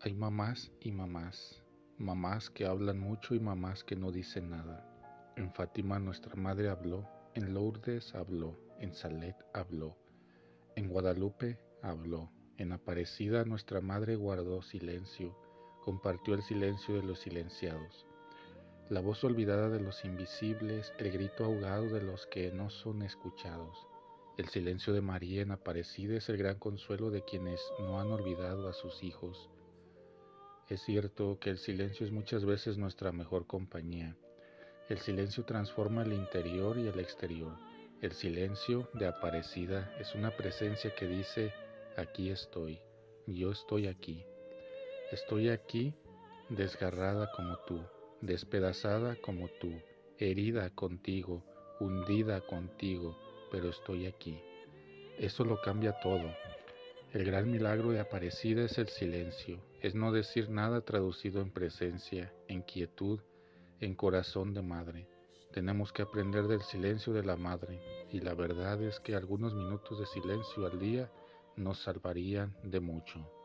Hay mamás y mamás, mamás que hablan mucho y mamás que no dicen nada. En Fátima nuestra madre habló, en Lourdes habló, en Salet habló, en Guadalupe habló, en Aparecida nuestra madre guardó silencio, compartió el silencio de los silenciados. La voz olvidada de los invisibles, el grito ahogado de los que no son escuchados. El silencio de María en Aparecida es el gran consuelo de quienes no han olvidado a sus hijos es cierto que el silencio es muchas veces nuestra mejor compañía. El silencio transforma el interior y el exterior. El silencio de Aparecida es una presencia que dice, aquí estoy, yo estoy aquí. Estoy aquí desgarrada como tú, despedazada como tú, herida contigo, hundida contigo, pero estoy aquí. Eso lo cambia todo. El gran milagro de Aparecida es el silencio, es no decir nada traducido en presencia, en quietud, en corazón de madre. Tenemos que aprender del silencio de la madre, y la verdad es que algunos minutos de silencio al día nos salvarían de mucho.